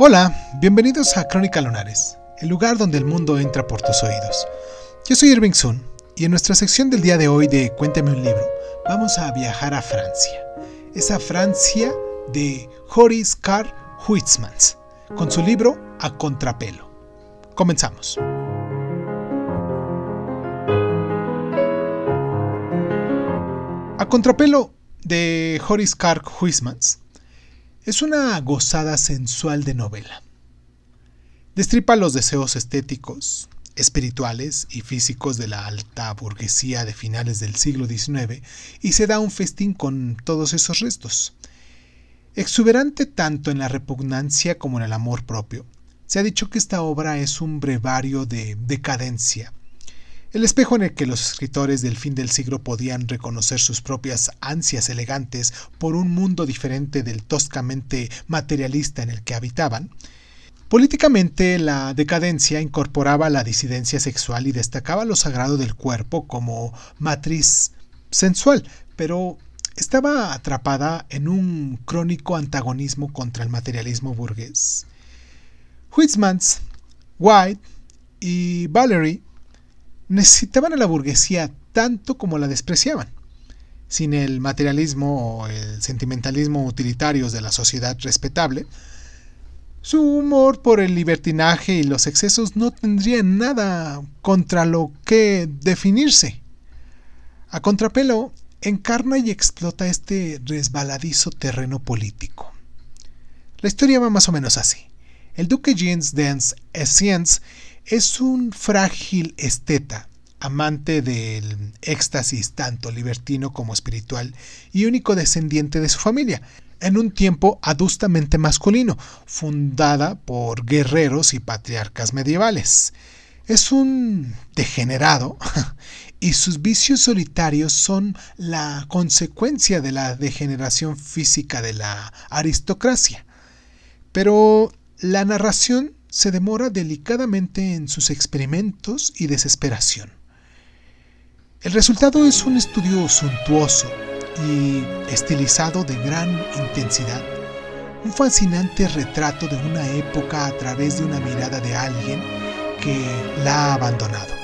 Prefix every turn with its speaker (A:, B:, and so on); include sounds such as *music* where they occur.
A: Hola, bienvenidos a Crónica Lunares, el lugar donde el mundo entra por tus oídos. Yo soy Irving Sun y en nuestra sección del día de hoy de Cuéntame un libro, vamos a viajar a Francia. Esa Francia de Horace Carr Huysmans, con su libro A Contrapelo. Comenzamos. A Contrapelo de Horace Carr Huysmans es una gozada sensual de novela. Destripa los deseos estéticos, espirituales y físicos de la alta burguesía de finales del siglo XIX y se da un festín con todos esos restos. Exuberante tanto en la repugnancia como en el amor propio, se ha dicho que esta obra es un brevario de decadencia, el espejo en el que los escritores del fin del siglo podían reconocer sus propias ansias elegantes por un mundo diferente del toscamente materialista en el que habitaban. Políticamente, la decadencia incorporaba la disidencia sexual y destacaba lo sagrado del cuerpo como matriz sensual, pero estaba atrapada en un crónico antagonismo contra el materialismo burgués. Huysmans, White y Valery necesitaban a la burguesía tanto como la despreciaban. Sin el materialismo o el sentimentalismo utilitarios de la sociedad respetable, su humor por el libertinaje y los excesos no tendría nada contra lo que definirse. A contrapelo, encarna y explota este resbaladizo terreno político. La historia va más o menos así. El duque Jeans Dance Essence es un frágil esteta, amante del éxtasis tanto libertino como espiritual y único descendiente de su familia, en un tiempo adustamente masculino, fundada por guerreros y patriarcas medievales. Es un degenerado *laughs* y sus vicios solitarios son la consecuencia de la degeneración física de la aristocracia. Pero la narración se demora delicadamente en sus experimentos y desesperación. El resultado es un estudio suntuoso y estilizado de gran intensidad, un fascinante retrato de una época a través de una mirada de alguien que la ha abandonado.